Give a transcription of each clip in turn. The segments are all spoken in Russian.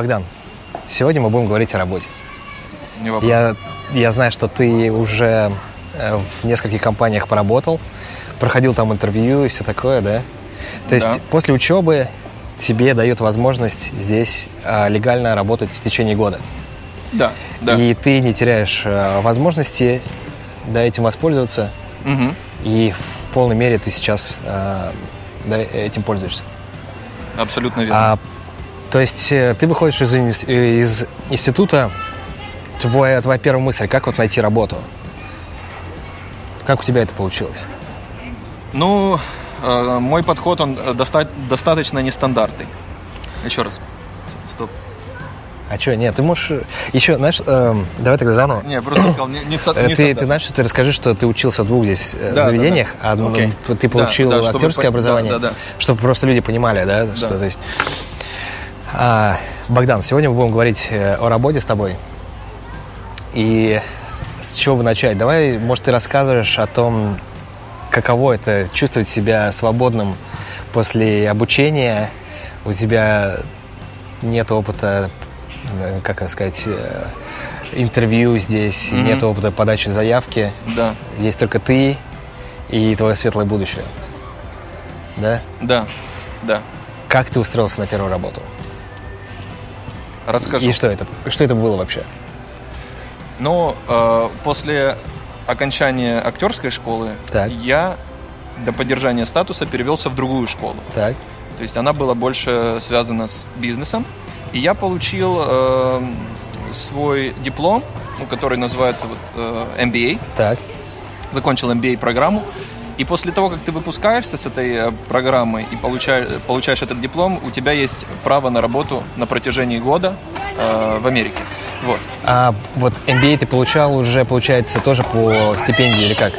Богдан, сегодня мы будем говорить о работе. Не вопрос. Я, я знаю, что ты уже э, в нескольких компаниях поработал, проходил там интервью и все такое, да? То есть Да. после учебы тебе дают возможность здесь э, легально работать в течение года. Да, да. И ты не теряешь э, возможности да, этим воспользоваться. Мгм. И в полной мере ты сейчас да, этим пользуешься. Абсолютно верно. А, то есть э, ты выходишь из, из института, твоя, твоя первая мысль, как вот найти работу? Как у тебя это получилось? Ну, э, мой подход, он э, доста- достаточно нестандартный. Еще раз. Стоп. А что, нет, ты можешь... Еще, знаешь, эм, давай тогда заново. Не, я просто сказал, не, не, со- Э, не ты, ты знаешь, что ты расскажи, что ты учился в двух здесь э, Да, да, заведениях, да. а ну, Окей. ты получил Да, да, чтобы актерское по- образование, да, да, да. чтобы просто люди понимали, да, что то есть. А, Богдан, сегодня мы будем говорить э, о работе с тобой. И с чего бы начать? Давай, может, ты рассказываешь о том, каково это чувствовать себя свободным после обучения. У тебя нет опыта, э, как это сказать, э, интервью здесь, Мгм. нет опыта подачи заявки. Да, Есть только ты и твое светлое будущее. Да? да, да. Как ты устроился на первую работу? Расскажу. И что это? Что это было вообще? Но э, после окончания актерской школы Так. я до поддержания статуса перевелся в другую школу. Так. То есть она была больше связана с бизнесом. И я получил э, свой диплом, ну, который называется вот, э, MBA. Так. Закончил MBA-программу. И после того, как ты выпускаешься с этой э, программы и получаешь, получаешь этот диплом, у тебя есть право на работу на протяжении года э, в Америке. Вот. А вот MBA ты получал уже, получается, тоже по стипендии или как?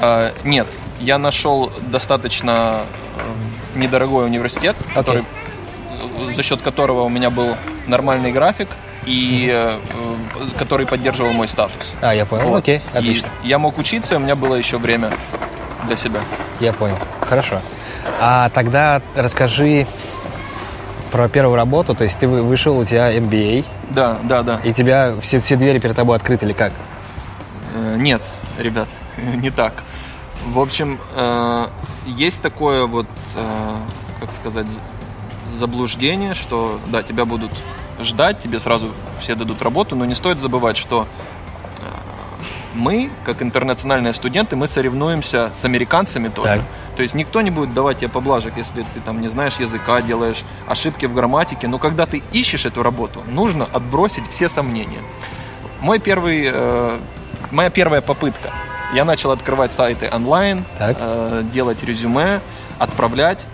А, нет, я нашел достаточно э, недорогой университет, который, э, за счет которого у меня был нормальный график и э, который поддерживал мой статус. А, я понял. Вот. Окей, И отлично. я мог учиться, и у меня было еще время для себя. Я понял. Хорошо. А тогда расскажи про первую работу. То есть ты вы- вышел, у тебя MBA, Да, да, да. и тебя все, все двери перед тобой открыты или как? Э, Нет, ребят, не так. В общем, э, есть такое вот, э, как сказать, заблуждение, что, да, тебя будут ждать, тебе сразу все дадут работу, но не стоит забывать, что э, мы, как интернациональные студенты, мы соревнуемся с американцами тоже. Так. То есть никто не будет давать тебе поблажек, если ты там не знаешь языка, делаешь ошибки в грамматике. Но когда ты ищешь эту работу, нужно отбросить все сомнения. Мой первый, э, моя первая попытка. Я начал открывать сайты онлайн, Так. э, делать резюме, отправлять.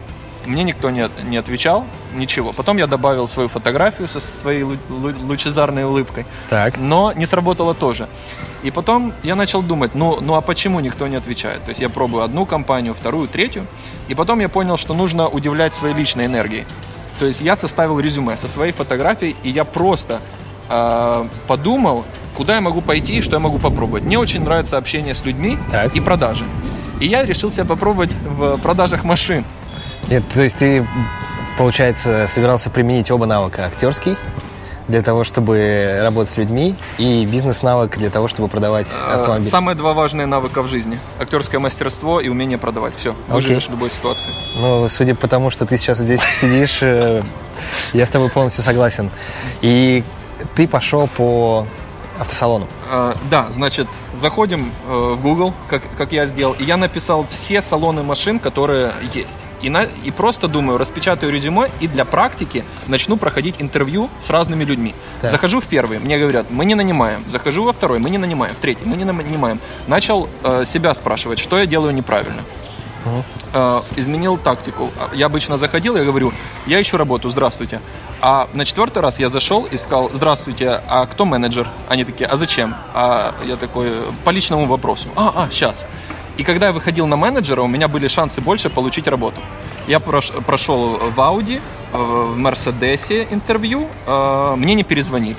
Мне никто не, не отвечал, ничего. Потом я добавил свою фотографию со своей лу- лу- лучезарной улыбкой Так. но не сработало тоже. И потом я начал думать, ну, ну а почему никто не отвечает? То есть я пробую одну компанию, вторую, третью, и потом я понял, что нужно удивлять своей личной энергией. То есть я составил резюме со своей фотографией, и я просто э, подумал, куда я могу пойти и что я могу попробовать. Мне очень нравится общение с людьми Так. и продажи. И я решил себя попробовать в продажах машин. Нет, то есть ты, получается, собирался применить оба навыка. Актерский для того, чтобы работать с людьми, и бизнес-навык для того, чтобы продавать Э, автомобиль. Самые два важные навыка в жизни. Актерское мастерство и умение продавать. Все, выживешь в любой ситуации. Ну, судя по тому, что ты сейчас здесь сидишь, э, я с тобой полностью согласен. И ты пошел по автосалону. Э, да, значит, заходим в Google, как, как я сделал, и я написал все салоны машин, которые есть. И, на, и просто думаю, распечатаю резюме и для практики начну проходить интервью с разными людьми. Так. Захожу в первый, мне говорят, мы не нанимаем. Захожу во второй, мы не нанимаем. В третий, мы не нанимаем. Начал э, себя спрашивать, что я делаю неправильно. Э, изменил тактику. Я обычно заходил, я говорю, я ищу работу, здравствуйте. А на четвертый раз я зашел и сказал, здравствуйте, а кто менеджер? Они такие, а зачем? А я такой, по личному вопросу. А, а, сейчас. И когда я выходил на менеджера, у меня были шансы больше получить работу. Я прош- прошел в Ауди, э, в Мерседесе интервью, э, мне не перезвонили.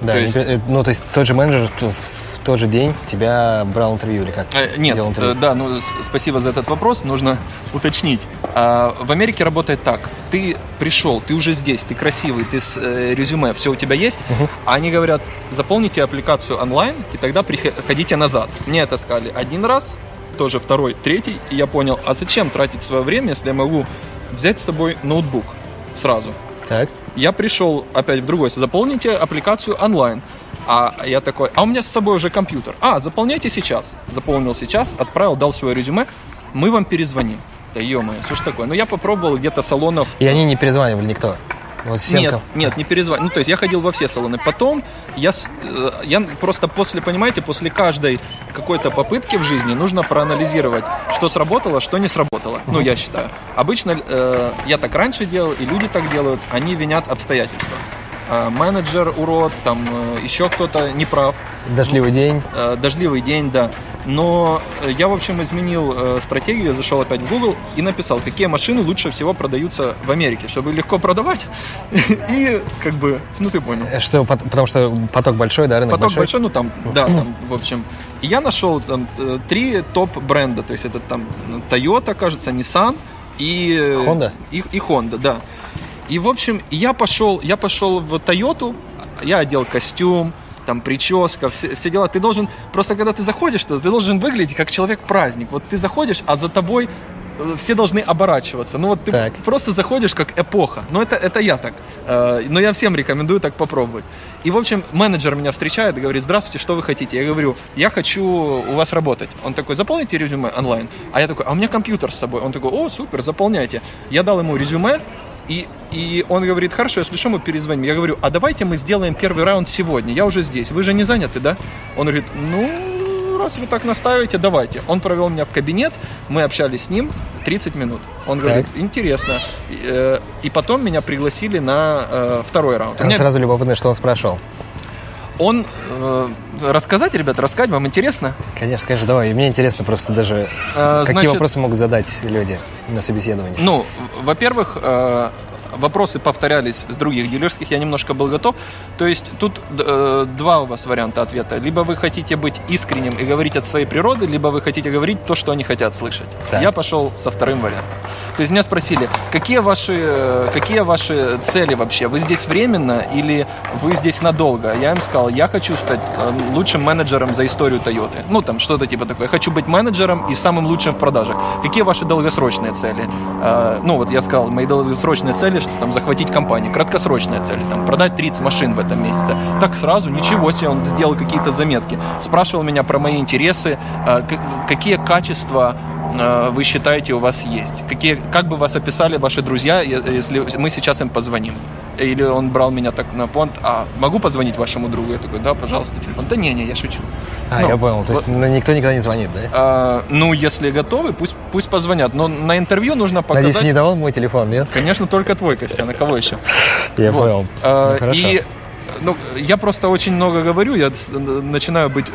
Да, То есть- э, ну, то есть тот же менеджер в тот же день тебя брал интервью или как? Э, Нет, интервью? да, ну спасибо за этот вопрос. Нужно уточнить. А, В Америке работает так: ты пришел, ты уже здесь, ты красивый, ты с э, резюме, все у тебя есть. А они говорят, заполните аппликацию онлайн и тогда приходите назад. Мне это сказали один раз, тоже второй, третий, и я понял, а зачем тратить свое время, если я могу взять с собой ноутбук сразу? Так. Я пришел опять в другой, заполните аппликацию онлайн. А я такой, а у меня с собой уже компьютер. А, заполняйте сейчас. Заполнил сейчас, отправил, дал свое резюме. Мы вам перезвоним. Да ё-моё, что ж такое? Ну, я попробовал где-то салонов... И они не перезванивали никто? Вот всем Нет, нет, не перезвонил. Ну, то есть я ходил во все салоны. Потом я, э, я просто после, понимаете, после каждой какой-то попытки в жизни нужно проанализировать, что сработало, что не сработало. Ну, я считаю. Обычно э, я так раньше делал, и люди так делают, они винят обстоятельства. Э, менеджер урод, там э, еще кто-то неправ. Дождливый день. Э, дождливый день, да. Но э, я, в общем, изменил э, стратегию, я зашел опять в Google и написал, какие машины лучше всего продаются в Америке, чтобы легко продавать. И как бы, ну ты понял. Э, Что, пот- потому что поток большой, да, рынок Поток большой? большой, ну там, да, там, в общем. И я нашел там три топ бренда, то есть это там Toyota, кажется, Nissan и... Honda? И, и Honda, да. И, в общем, я пошел, я пошел в Toyota, я одел костюм, там прическа, все, все дела. Ты должен, просто когда ты заходишь, ты должен выглядеть как человек-праздник. Вот ты заходишь, а за тобой э, все должны оборачиваться. Ну вот ты Так. просто заходишь как эпоха. Но это, это я так. Э, Но я всем рекомендую так попробовать. И, в общем, менеджер меня встречает и говорит, здравствуйте, что вы хотите? Я говорю, я хочу у вас работать. Он такой, заполните резюме онлайн. А я такой, а у меня компьютер с собой. Он такой, о, супер, заполняйте. Я дал ему резюме, и, и он говорит, хорошо, если что, мы перезвоним. Я говорю, а давайте мы сделаем первый раунд сегодня. Я уже здесь. Вы же не заняты, да? Он говорит, ну, раз вы так настаиваете, давайте. Он провел меня в кабинет, мы общались с ним 30 минут. Он говорит, интересно. И, э, И потом меня пригласили на э, второй раунд. Меня- Сразу любопытно, что он спрашивал. Он... э, рассказать, ребята, рассказать вам интересно? Конечно, конечно, давай. И мне интересно просто даже, Э, какие значит- вопросы могут задать люди на собеседовании. Ну, во-первых, э, вопросы повторялись с других дилерских, я немножко был готов. То есть тут э, два у вас варианта ответа. Либо вы хотите быть искренним и говорить от своей природы, либо вы хотите говорить то, что они хотят слышать. Так. Я пошел со вторым вариантом. То есть меня спросили, какие ваши, э, какие ваши цели вообще? Вы здесь временно или вы здесь надолго? Я им сказал, я хочу стать э, лучшим менеджером за историю Toyota. Ну, там что-то типа такое. Я хочу быть менеджером и самым лучшим в продажах. Какие ваши долгосрочные цели? Э, ну, вот я сказал, мои долгосрочные цели, что там захватить компанию. Краткосрочные цели, там продать 30 машин в этом месяце. Так сразу, ничего себе, он сделал какие-то заметки. Спрашивал меня про мои интересы, какие качества вы считаете у вас есть? Какие, как бы вас описали ваши друзья, если мы сейчас им позвоним? Или он брал меня так на понт, а могу позвонить вашему другу? Я такой, да, пожалуйста, телефон. Да не, не, я шучу. А, Ну, я понял. То есть вот- никто никогда не звонит, да? А, ну, если готовы, пусть, пусть позвонят. Но на интервью нужно показать... Надеюсь, не давал мой телефон, нет? Конечно, только твой, Костян, а кого еще? Я Вот. понял. А, Ну, и ну, я просто очень много говорю, я начинаю быть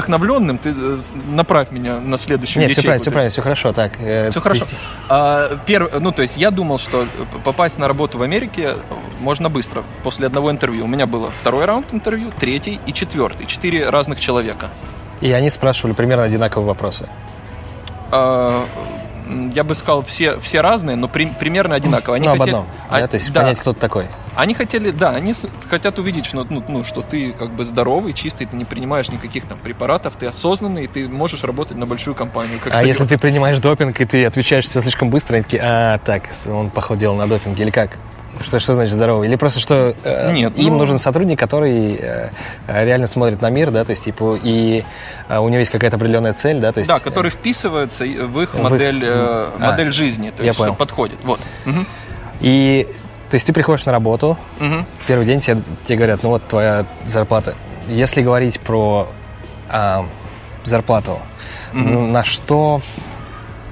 вдохновленным. Ты э, направь меня на следующую Нет, все ячейку. правильно, все То правильно, все хорошо. Так, э, Все хорошо. А, перв- ну, то есть я думал, что п- попасть на работу в Америке можно быстро, после одного интервью. У меня было второй раунд интервью, третий и четвертый. Четыре разных человека. И они спрашивали примерно одинаковые вопросы. А, я бы сказал, все, все разные, но при- примерно одинаковые. Они ну, об хотели- одном. а, да, то есть да. понять, кто ты такой. Они хотели, да, они с- хотят увидеть, что, ну, ну, что ты как бы здоровый, чистый, ты не принимаешь никаких там препаратов, ты осознанный, и ты можешь работать на большую компанию. А ты- если ты принимаешь допинг, и ты отвечаешь все слишком быстро, они такие, а, так, он, походу, делал на допинге, или как? Что, что значит здоровый? Или просто, что э, Нет, им ну- нужен сотрудник, который э, э, реально смотрит на мир, да, то есть, типа, и э, у него есть какая-то определенная цель, да, то есть... Да, который вписывается и- в их В их- модель, э, А, модель жизни, то есть что подходит. Вот. Мгм. И, то есть, ты приходишь на работу, Мгм. первый день тебе, тебе говорят, ну вот твоя зарплата. Если говорить про а, зарплату, ну, на что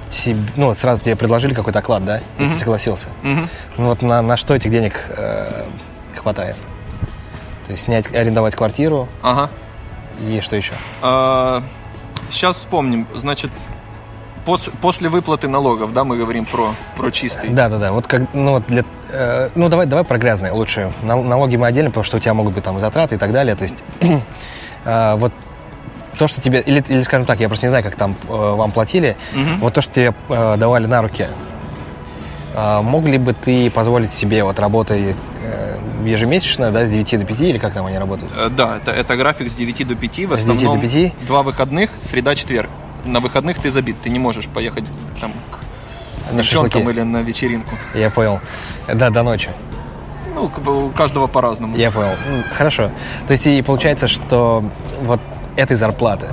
тебе, ну сразу тебе предложили какой-то оклад, да, и Мгм. ты согласился. Мгм. Ну вот на, на что этих денег э, хватает? То есть снять, арендовать квартиру Ага. и что еще? сейчас вспомним. Значит, пос- после выплаты налогов, да, мы говорим про, про чистый. Да, да, да. Вот как, ну вот для, э, ну давай, давай про грязные лучше. Нал- Налоги мы отдельно, потому что у тебя могут быть там затраты и так далее. То есть э, вот то, что тебе, или, или скажем так, я просто не знаю, как там э, вам платили, Мгм. вот то, что тебе э, давали на руки, э, мог ли бы ты позволить себе вот работой э, ежемесячно, да, с 9 до 5, или как там они работают? Э, Да, это, это график с 9 до 5. В С 9 до основном 5? два выходных, среда, четверг. На выходных ты забит, ты не можешь поехать там к На девчонкам шашлыки. или на вечеринку. Я понял. Да, до ночи. Ну, у каждого по-разному. Я понял. Хорошо. То есть и получается, что вот этой зарплаты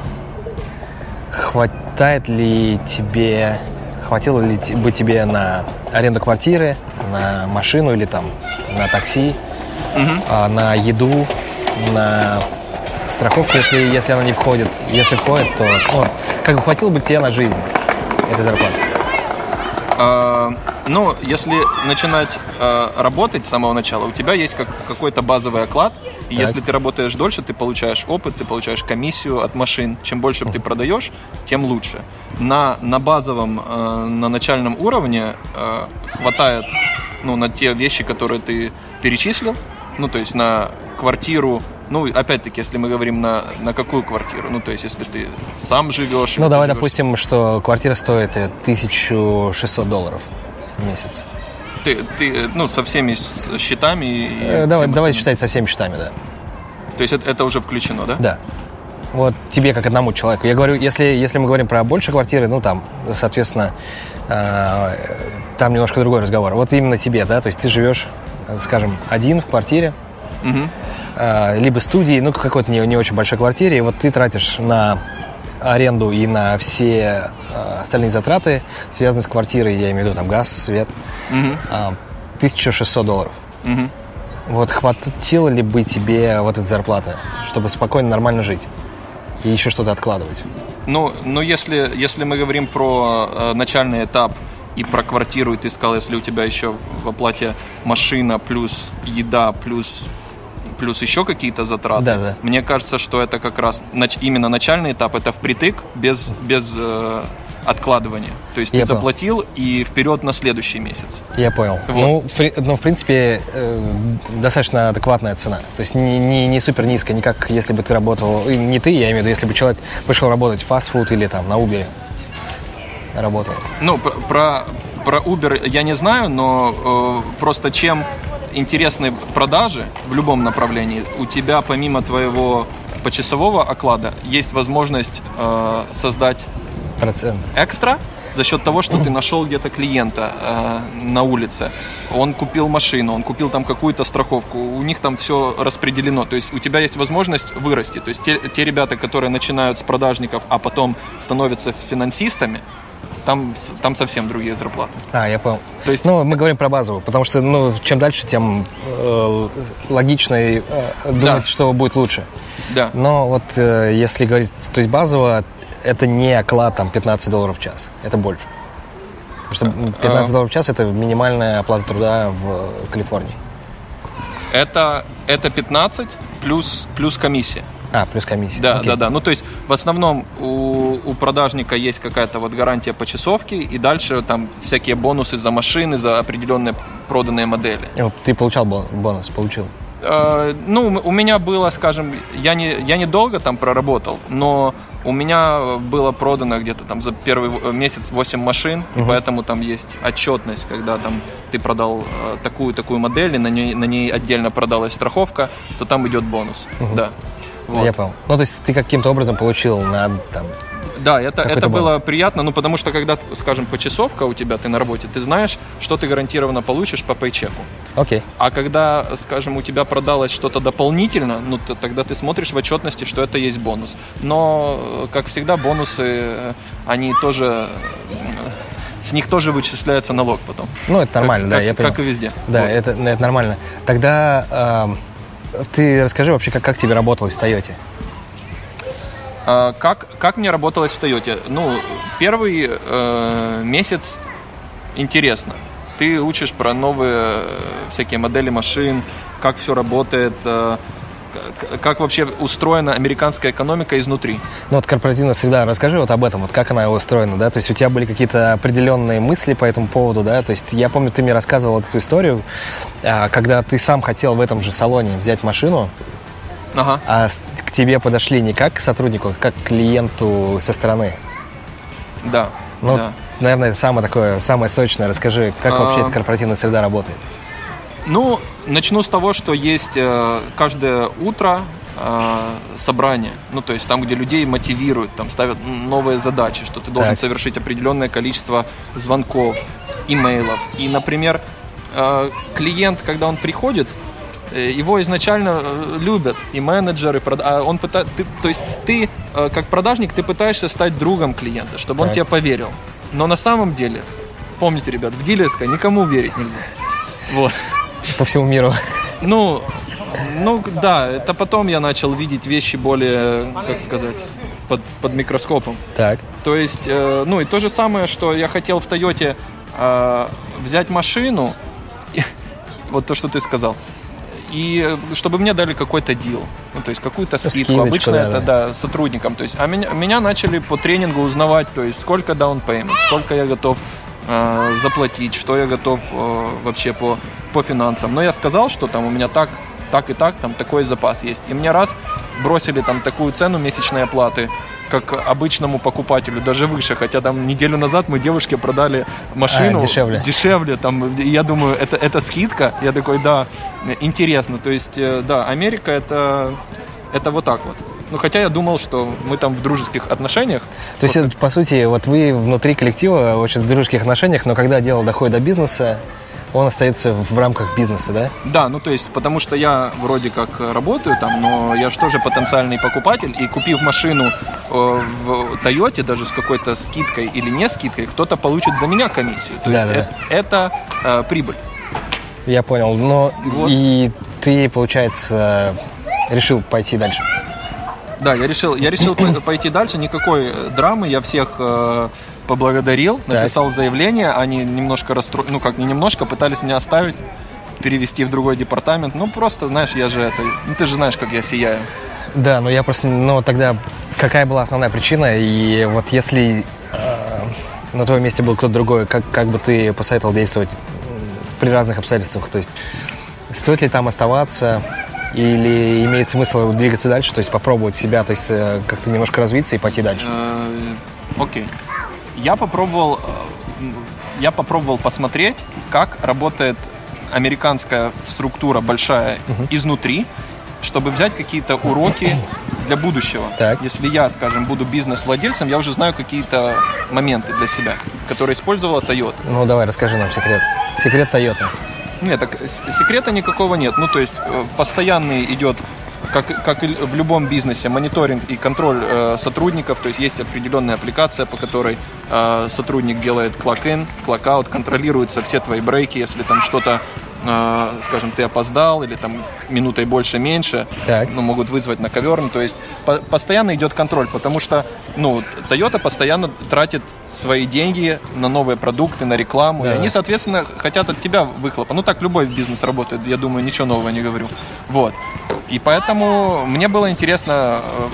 хватает ли тебе, хватило ли бы тебе на аренду квартиры, на машину или там на такси, а, на еду, на страховку, если, если она не входит. Если входит, то ну, как бы хватило бы тебе на жизнь этой зарплаты. А, ну, если начинать а, работать с самого начала, у тебя есть как, какой-то базовый оклад, и Так. если ты работаешь дольше, ты получаешь опыт, ты получаешь комиссию от машин. Чем больше ты продаешь, тем лучше. На, на базовом, э, на начальном уровне э, хватает ну, на те вещи, которые ты перечислил, ну, то есть на квартиру, ну, опять-таки, если мы говорим на, на какую квартиру, ну, то есть если ты сам живешь... Ну, давай живешь- допустим, что квартира стоит э, 1600 долларов в месяц. Ты, ты, ну, со всеми счетами и Э, давай, давай считать со всеми счетами, да. То есть это, это уже включено, да? Да. Вот тебе как одному человеку. Я говорю, если, если мы говорим про больше квартиры, ну там, соответственно, э, там немножко другой разговор. Вот именно тебе, да, то есть ты живешь, э, скажем, один в квартире, Мгм. э, либо студии, ну какой-то не, не очень большой квартире, и вот ты тратишь на аренду и на все э, остальные затраты, связанные с квартирой, я имею в виду там газ, свет, э, 1600 долларов. Мгм. Вот хватило ли бы тебе вот этой зарплаты, чтобы спокойно, нормально жить? И еще что-то откладывать? Ну, ну если, если мы говорим про э, начальный этап и про квартиру, и ты сказал, если у тебя еще в оплате машина, плюс еда, плюс плюс еще какие-то затраты. Да, да. Мне кажется, что это как раз нач- именно начальный этап, это впритык без, без э, откладывания. То есть Я ты понял. заплатил и вперед на следующий месяц. Я понял. Вот. Ну, в, при- ну, в принципе, э, достаточно адекватная цена. То есть не, не, не супер низкая, не как если бы ты работал, не ты, я имею в виду, если бы человек пришел работать в фастфуд или там на Uber работал. Ну, про, про, про Uber я не знаю, но э, просто чем интересны продажи в любом направлении, у тебя помимо твоего почасового оклада есть возможность э, создать Процент. экстра за счет того, что ты нашел где-то клиента э, на улице. Он купил машину, он купил там какую-то страховку, у них там все распределено. То есть у тебя есть возможность вырасти. То есть те, те ребята, которые начинают с продажников, а потом становятся финансистами, там, там совсем другие зарплаты. А, я понял. То есть Ну, мы говорим про базовую, потому что, ну, чем дальше, тем э, логично э, думать, Да. что будет лучше. Да. Но вот э, если говорить, то есть базово, это не оклад там 15 долларов в час, это больше. Потому что м, 15 А. долларов в час это минимальная оплата труда в Калифорнии. Это, это 15 плюс, плюс комиссия. А, плюс комиссия. Да, Окей. да, да. Ну, то есть, в основном у, у продажника есть какая-то вот гарантия по часовке, и дальше там всякие бонусы за машины, за определенные проданные модели. Ты получал бон- бонус, получил. Э, ну, у меня было, скажем, я не, я недолго там проработал, но у меня было продано где-то там за первый месяц 8 машин, и поэтому там есть отчетность, когда там ты продал э, такую-такую модель, и на ней, на ней отдельно продалась страховка, то там идет бонус. Да. Вот. Я понял. Ну, то есть ты каким-то образом получил на там. Да, это, это бонус. было приятно, ну потому что когда, скажем, почасовка у тебя, ты на работе, ты знаешь, что ты гарантированно получишь по пейчеку. Окей. А когда, скажем, у тебя продалось что-то дополнительно, ну то- тогда ты смотришь в отчетности, что это есть бонус. Но, э, как всегда, бонусы, э, они тоже, э, с них тоже вычисляется налог потом. Ну, это нормально, Как- да, как- я понял. Как и везде. Да, Вот. это, ну, это нормально. Тогда эм, ты расскажи вообще, как, как тебе работалось в Тойоте? А, Как, как мне работалось в Тойоте? Ну, первый э, месяц интересно. Ты учишь про новые э, всякие модели машин, как все работает, э, как вообще устроена американская экономика изнутри. Ну, вот корпоративная среда, расскажи вот об этом, вот как она устроена, да, то есть у тебя были какие-то определенные мысли по этому поводу, да, то есть я помню, ты мне рассказывал эту историю, а, когда ты сам хотел в этом же салоне взять машину, Ага. а к тебе подошли не как к сотруднику, а как к клиенту со стороны. Да. Ну, да. наверное, это самое такое, самое сочное. Расскажи, как А. вообще эта корпоративная среда работает? Ну, начну с того, что есть э, каждое утро э, собрание, ну то есть там, где людей мотивируют, там ставят новые задачи, что ты должен Так. совершить определенное количество звонков, имейлов. И, например, э, клиент, когда он приходит, его изначально любят и менеджеры, а он пыта- ты, то есть ты как продажник ты пытаешься стать другом клиента, чтобы он Так. тебе поверил. Но на самом деле, помните, ребят, в дилерской никому верить нельзя. Вот. По всему миру. Ну, ну да, это потом я начал видеть вещи более, как сказать, под, под микроскопом. Так. То есть, э, ну и то же самое, что я хотел в Тойоте э, взять машину, и- вот то, что ты сказал, и чтобы мне дали какой-то дил, ну то есть какую-то скидку. Скидочку, Обычно да, это да. да, сотрудникам. То есть, а меня, меня начали по тренингу узнавать, то есть сколько down payment, сколько я готов э, заплатить, что я готов э, вообще по, по финансам. Но я сказал, что там у меня так, так и так, там такой запас есть. И мне раз бросили там такую цену месячной оплаты, как обычному покупателю, даже выше. Хотя там неделю назад мы девушке продали машину А, дешевле. дешевле, там, я думаю, это, это скидка. Я такой, да, интересно. То есть, э, да, Америка это, это вот так вот. Ну, хотя я думал, что мы там в дружеских отношениях. То есть, это, по сути, вот вы внутри коллектива очень в дружеских отношениях, но когда дело доходит до бизнеса, он остается в рамках бизнеса, да? Да, ну то есть, потому что я вроде как работаю там, но я же тоже потенциальный покупатель, и купив машину э, в Тойоте, даже с какой-то скидкой или не скидкой, кто-то получит за меня комиссию. То Да, есть да. это, это, э, прибыль. Я понял. Но Вот. и ты, получается, решил пойти дальше. Да, я решил, я решил по- пойти дальше, никакой э, драмы, я всех э, поблагодарил, написал заявление, они немножко расстроились, ну как не немножко, пытались меня оставить, перевести в другой департамент, ну просто, знаешь, я же это, ну ты же знаешь, как я сияю. Да, но я просто, ну тогда какая была основная причина? И вот если э, на твоем месте был кто-то другой, как, как бы ты посоветовал действовать при разных обстоятельствах? То есть стоит ли там оставаться или имеет смысл двигаться дальше, то есть попробовать себя, то есть э, как-то немножко развиться и пойти дальше? Э, Окей. Я попробовал, э, я попробовал посмотреть, как работает американская структура большая изнутри, чтобы взять какие-то уроки для будущего. Так. Если я, скажем, буду бизнес-владельцем, я уже знаю какие-то моменты для себя, которые использовала Toyota. Ну давай, расскажи нам секрет. Секрет Тойоты. Нет, так секрета никакого нет. Ну, то есть э, постоянный идет, как, как и в любом бизнесе, мониторинг и контроль э, сотрудников. То есть есть определенная аппликация, по которой э, сотрудник делает clock-in, clock-out, контролируются все твои брейки, если там что-то, э, скажем, ты опоздал или там минутой больше, меньше, Так. ну, могут вызвать на ковер. Ну, то есть по- постоянно идет контроль, потому что, ну, Toyota постоянно тратит свои деньги на новые продукты, на рекламу, Да. и они, соответственно, хотят от тебя выхлопа. Ну, так любой бизнес работает, я думаю, ничего нового не говорю. Вот. И поэтому мне было интересно э,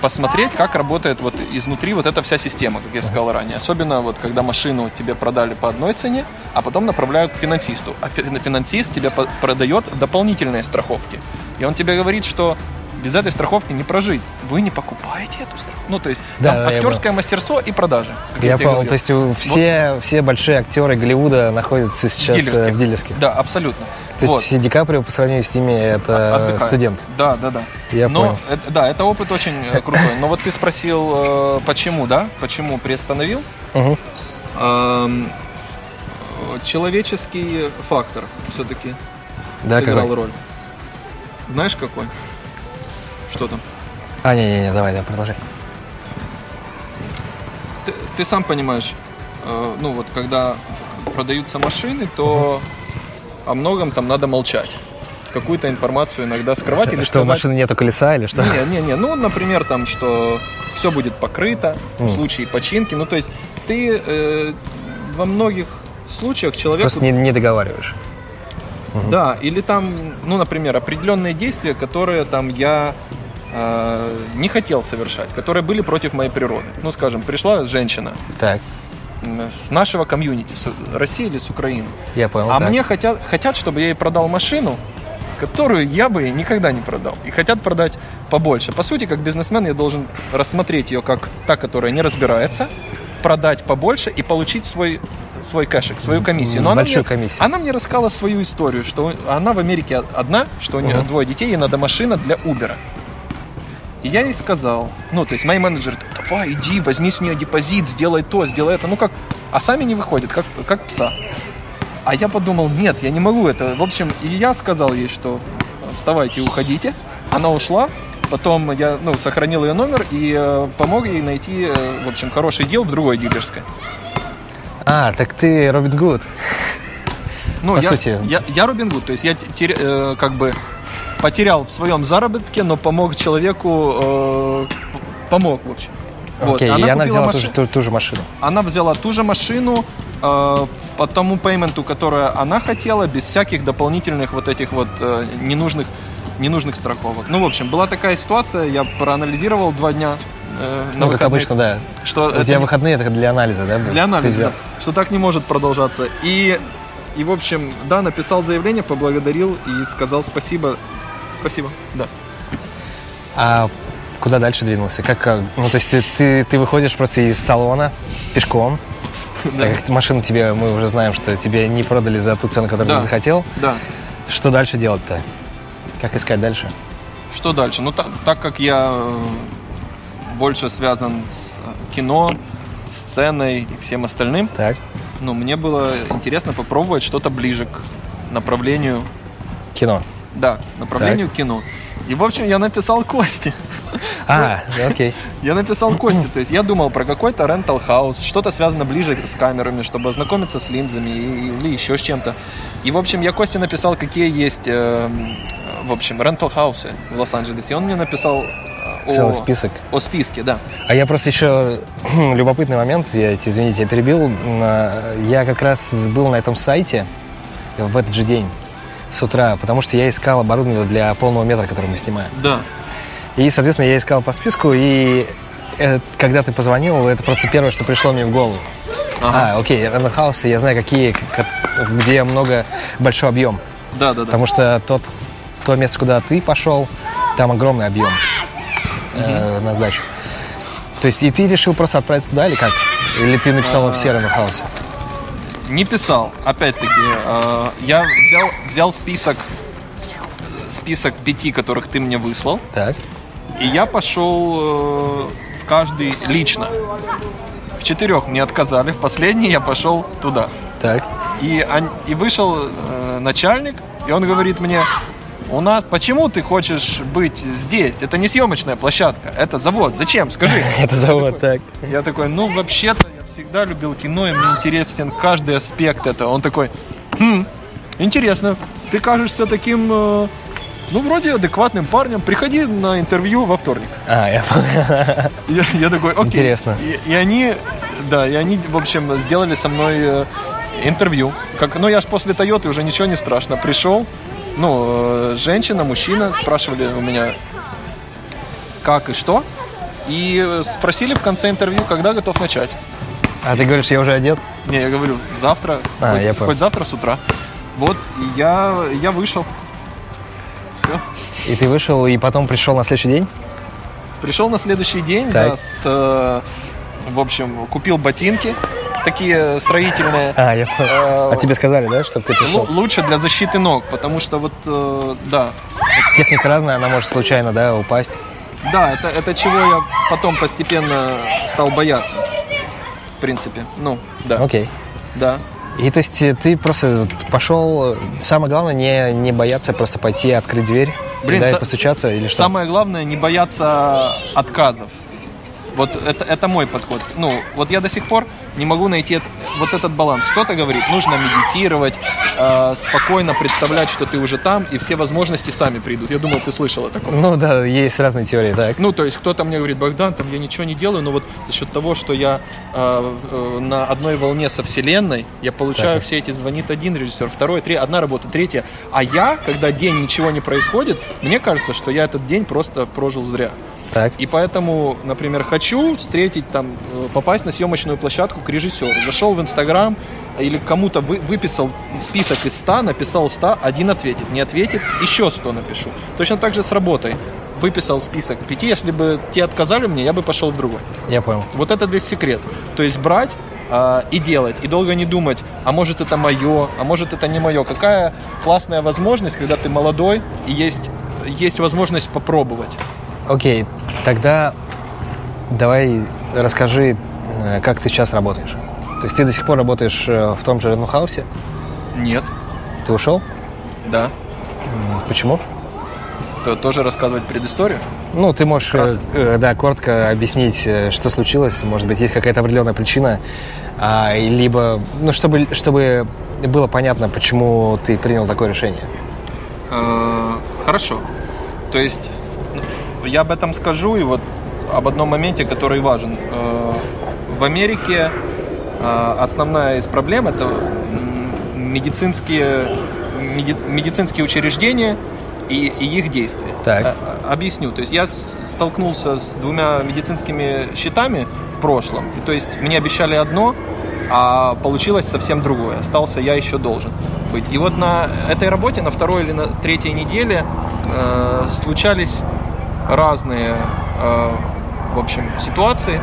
посмотреть, как работает вот изнутри вот эта вся система, как я сказал ранее. Особенно вот когда машину тебе продали по одной цене, а потом направляют к финансисту. А фи- финансист тебе продает дополнительные страховки. И он тебе говорит, что без этой страховки не прожить. Вы не покупаете эту страховку. Ну, то есть Да, там да, я актерское мастерство и продажи. Я тебе понял, говорил. то есть у- все, все большие актеры Голливуда находятся сейчас э, Дилерских. в дилерских. Да, абсолютно. То Вот. есть Ди Каприо по сравнению с ними это Отдыхает. студент. Да, да, да. Я Но понял. это- да, это опыт очень э, крутой. Но вот ты спросил, э, почему, да? Почему приостановил? Мгм. Эм, Человеческий фактор все-таки Да, сыграл какой? роль. Знаешь какой? Что там? А, не-не-не, давай, да, продолжай. Ты, ты сам понимаешь, э, ну вот когда продаются машины, то о многом там надо молчать. Какую-то информацию иногда скрывать или что, у сказать... машины нету колеса или что? Не, не, не. Ну, например, там, что все будет покрыто в Мгм. случае починки. Ну, то есть ты э, во многих случаях человеку... Просто не, не договариваешь. Да, или там, ну, например, определенные действия, которые там я э, не хотел совершать, которые были против моей природы. Ну, скажем, пришла женщина Так, с нашего комьюнити, с России или с Украины. я понял. А так. мне хотят, хотят, чтобы я ей продал машину, которую я бы никогда не продал. И хотят продать побольше. По сути, как бизнесмен я должен рассмотреть ее как та, которая не разбирается, продать побольше и получить свой свой кэшек, свою комиссию. Но Большую она мне, комиссию. Она мне рассказала свою историю, что она в Америке одна, что у нее uh-huh. двое детей, ей надо машина для Uber. И я ей сказал, ну, то есть мои менеджеры, давай, иди, возьми с нее депозит, сделай то, сделай это. Ну как, а сами не выходят, как, как пса. А я подумал, нет, я не могу это. В общем, и я сказал ей, что вставайте и уходите. Она ушла, Потом я ну, сохранил ее номер и э, помог ей найти, э, в общем, хороший дел в другой дилерской. А, так ты Робин Гуд. Ну, По я, сути. Я, я Робин Гуд, то есть я тер, э, как бы потерял в своем заработке, но помог человеку, э, помог, в общем. Окей, вот. она и она взяла машину, ту, ту, ту же машину. Она взяла ту же машину э, по тому пейменту, которое она хотела, без всяких дополнительных вот этих вот э, ненужных, ненужных страховок. Ну, в общем, была такая ситуация, я проанализировал два дня, э, на ну, выходных. как обычно, да. Что У тебя выходные это для анализа, да? Для анализа, да. Что так не может продолжаться. И, и, в общем, да, написал заявление, поблагодарил и сказал спасибо. Спасибо, да. А куда дальше двинулся? Как, ну, то есть ты, ты выходишь просто из салона пешком, да. Так как машину тебе, мы уже знаем, что тебе не продали за ту цену, которую да. ты захотел. Да. Что дальше делать-то? Как искать дальше? Что дальше? Ну, так, так как я э, больше связан с э, кино, сценой и всем остальным. Так. Ну, мне было интересно попробовать что-то ближе к направлению... Кино. Да, направлению так. кино. И, в общем, я написал Кости. А, окей. Я написал Кости, то есть я думал про какой-то rental house, что-то связано ближе с камерами, чтобы ознакомиться с линзами или еще с чем-то. И, в общем, я Кости написал, какие есть, э, в общем, rental house ы в Лос-Анджелесе. И он мне написал Целый о, список. О списке, да. А я просто еще любопытный момент, я, извините, я перебил. Я как раз был на этом сайте в этот же день с утра, потому что я искал оборудование для полного метра, который мы снимаем. Да. И, соответственно, я искал по списку, и это, когда ты позвонил, это просто первое, что пришло мне в голову. Ага. А, окей, рендерхаусы, я знаю, какие, где много, большой объем. Да, да, да. Потому что тот, то место, куда ты пошел, там огромный объем э, на сдачу. То есть и ты решил просто отправиться туда или как? Или ты написал в все хаусы? Не писал. Опять-таки, э, я взял, взял список список пяти, которых ты мне выслал. Так. И я пошел э, в каждый лично. В четырех мне отказали, в последний я пошел туда. Так. И, и вышел э, начальник, и он говорит мне, у нас, почему ты хочешь быть здесь? Это не съемочная площадка, это завод. Зачем? Скажи. Это завод, так. Я такой, ну вообще-то всегда любил кино, и мне интересен каждый аспект этого. Он такой, хм, интересно, ты кажешься таким, э, ну вроде адекватным парнем. Приходи на интервью во вторник. А, я Я, я такой, окей. Интересно. И, и они, да, и они, в общем, сделали со мной э, интервью. Как, ну я ж после Тойоты уже ничего не страшно. Пришел, ну, э, женщина, мужчина спрашивали у меня, как и что. И спросили в конце интервью, когда готов начать. А ты говоришь, я уже одет? Не, я говорю, завтра, а, хоть, я хоть завтра с утра. Вот, и я, я вышел. Все. И ты вышел, и потом пришел на следующий день? Пришел на следующий день, так. да, с, э, в общем, купил ботинки, такие строительные. А, я понял. А, а тебе сказали, да, чтобы ты пришел? Лучше для защиты ног, потому что вот, э, да. Техника разная, она может случайно, да, упасть. Да, это, это чего я потом постепенно стал бояться. В принципе, ну, да. Окей. Да. И то есть э, ты просто пошел, самое главное не, не бояться просто пойти открыть дверь, Блин, да, и постучаться или что? Самое главное не бояться отказов. Вот это, это мой подход. Ну, вот я до сих пор не могу найти вот этот баланс. Кто-то говорит, нужно медитировать, э, спокойно представлять, что ты уже там, и все возможности сами придут. Я думал, ты слышал о таком. Ну да, есть разные теории, так. Ну, то есть кто-то мне говорит, Богдан, там я ничего не делаю, но вот за счет того, что я э, э, на одной волне со Вселенной, я получаю так. все эти, звонит один режиссер, второй, три, одна работа, третья. А я, когда день ничего не происходит, мне кажется, что я этот день просто прожил зря. Так. И поэтому, например, хочу встретить там, э, попасть на съемочную площадку к режиссеру. Зашел в Инстаграм или кому-то вы, выписал список из 100, написал 100, один ответит. Не ответит, еще 100 напишу. Точно так же с работой. Выписал список пяти, если бы те отказали мне, я бы пошел в другой. Я понял. Вот это весь секрет. То есть брать а, и делать, и долго не думать, а может это мое, а может это не мое. Какая классная возможность, когда ты молодой и есть, есть возможность попробовать. Окей, тогда давай расскажи, э, как ты сейчас работаешь. То есть ты до сих пор работаешь э, в том же Redmond House? Нет, Ты ушел? да. Почему? То тоже рассказывать предысторию? Ну, ты можешь, э, э, да, коротко объяснить, что случилось. Может быть, есть какая-то определенная причина, а, либо, ну, чтобы, чтобы было понятно, почему ты принял такое решение. Э, Хорошо. То есть я об этом скажу и вот об одном моменте, который важен. Э, В Америке э, основная из проблем это медицинские меди- медицинские учреждения и, и их действия. Так. Э, Объясню. То есть я столкнулся с двумя медицинскими счетами в прошлом. И то есть мне обещали одно, а получилось совсем другое. Остался я еще должен быть. И вот на этой работе, на второй или на третьей неделе э, случались разные, э, в общем, ситуации,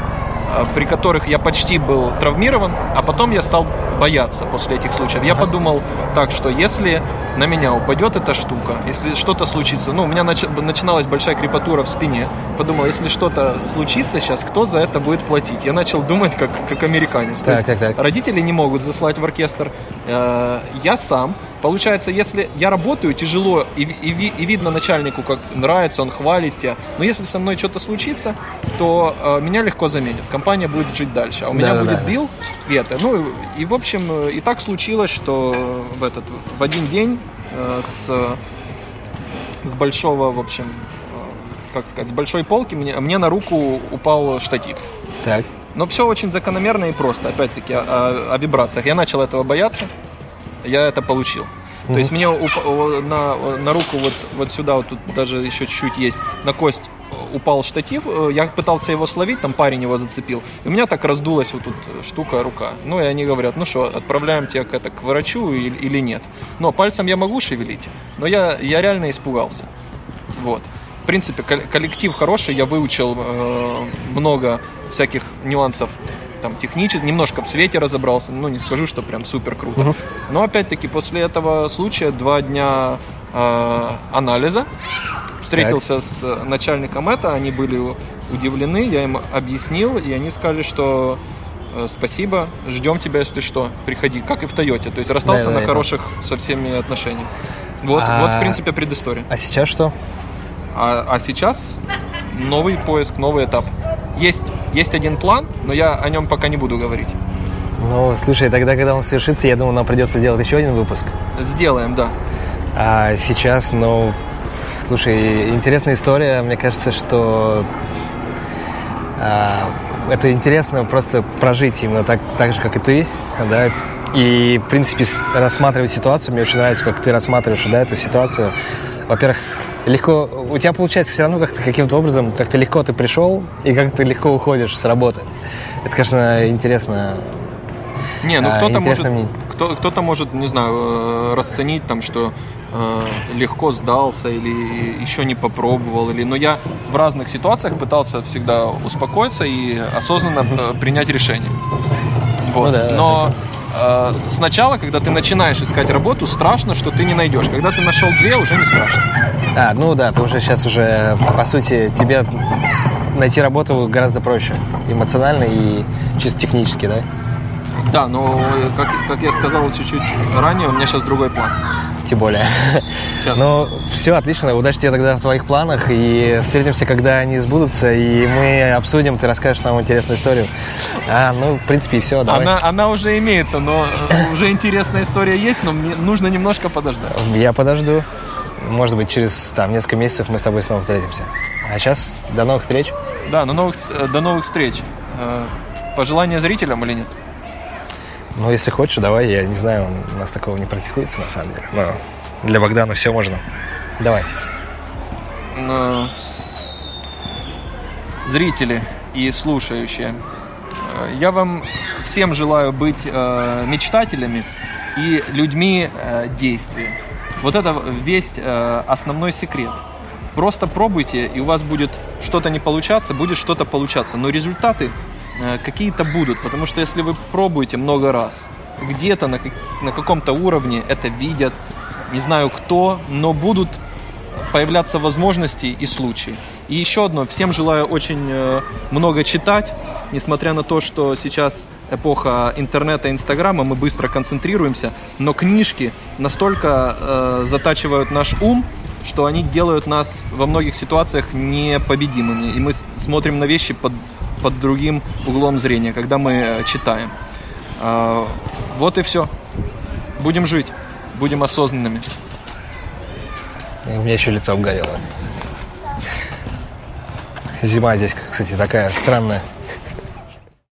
э, при которых я почти был травмирован, а потом я стал бояться после этих случаев. Я подумал так, что если на меня упадет эта штука, если что-то случится, ну, у меня нач- начиналась большая крепатура в спине, подумал, если что-то случится сейчас, кто за это будет платить? Я начал думать как, как американец. То Так, есть так, так. Родители не могут заслать в оркестр. Э, Я сам. Получается, если я работаю тяжело и, и и видно начальнику, как нравится, он хвалит тебя. Но если со мной что-то случится, то э, меня легко заменят. Компания будет жить дальше. А у меня Да-да-да. будет бил и это. Ну и, и, в общем, э, и так случилось, что в этот в один день э, с с большого, в общем, э, как сказать, с большой полки мне, мне на руку упал штатив. Так. Но все очень закономерно и просто. Опять-таки, о, о- о вибрациях. Я начал этого бояться, я это получил. То есть мне уп- на, на руку вот, вот сюда, вот тут даже еще чуть-чуть есть, на кость упал штатив, э, я пытался его словить, там парень его зацепил, и у меня так раздулась вот тут штука, рука. Ну и они говорят, ну что, отправляем тебя к, это, к врачу или, или нет. Но пальцем я могу шевелить, но я, я реально испугался. Вот. В принципе, кол- коллектив хороший, я выучил э, много всяких нюансов там технически, немножко в свете разобрался, ну не скажу, что прям супер круто. Но опять-таки после этого случая два дня э, анализа, встретился с э, начальником это, они были удивлены, я им объяснил, и они сказали, что э, спасибо, ждем тебя, если что, приходи, как и в Тойоте, то есть расстался Да-да-да, на я хороших со всеми отношениях. Вот, А- вот в принципе предыстория. А сейчас что? А, а сейчас новый поиск, новый этап. Есть, есть один план, но я о нем пока не буду говорить. Ну, слушай, тогда, когда он совершится, я думаю, нам придется сделать еще один выпуск. Сделаем, да. А сейчас, ну, слушай, интересная история. Мне кажется, что а, это интересно просто прожить именно так, так же, как и ты, да. И, в принципе, рассматривать ситуацию. Мне очень нравится, как ты рассматриваешь, да, эту ситуацию. Во-первых, легко, у тебя получается все равно как-то каким-то образом, как-то легко ты пришел и как ты легко уходишь с работы. Это, конечно, интересно. Не, ну А, кто-то может, мне. кто, кто-то может, не знаю, э, расценить там, что э, легко сдался или еще не попробовал, или. Но я в разных ситуациях пытался всегда успокоиться и осознанно э, принять решение. Вот. Ну да, да, Но э, сначала, когда ты начинаешь искать работу, страшно, что ты не найдешь. Когда ты нашел две, уже не страшно. А, ну да, ты уже сейчас уже, по сути, тебе найти работу гораздо проще. Эмоционально и чисто технически, да? Да, но э, как, как я сказал чуть-чуть ранее, у меня сейчас другой план. Тем более. Сейчас. Ну, все, отлично. Удачи тебе тогда в твоих планах. И встретимся, когда они сбудутся. И мы обсудим, ты расскажешь нам интересную историю. А, ну, в принципе, и все. Давай. Она, она уже имеется, но э, уже интересная история есть, но мне нужно немножко подождать. Я подожду. Может быть, через там, несколько месяцев мы с тобой снова встретимся. А сейчас до новых встреч. Да, но новых, э, до новых встреч. Э, Пожелания зрителям или нет? Ну, если хочешь, давай. Я не знаю, у нас такого не практикуется, на самом деле. Но для Богдана все можно. Давай. Э, зрители и слушающие, э, я вам всем желаю быть э, мечтателями и людьми э, действия. Вот это весь э, основной секрет. Просто пробуйте, и у вас будет что-то не получаться, будет что-то получаться. Но результаты какие-то будут, потому что если вы пробуете много раз, где-то на, на каком-то уровне это видят, не знаю кто, но будут появляться возможности и случаи. И еще одно, всем желаю очень э, много читать, несмотря на то, что сейчас эпоха интернета и инстаграма, мы быстро концентрируемся, но книжки настолько э, затачивают наш ум, что они делают нас во многих ситуациях непобедимыми. И мы смотрим на вещи под, под другим углом зрения, когда мы э, читаем. Э, вот и все. Будем жить, будем осознанными. У меня еще лицо обгорело. Зима здесь, кстати, такая странная.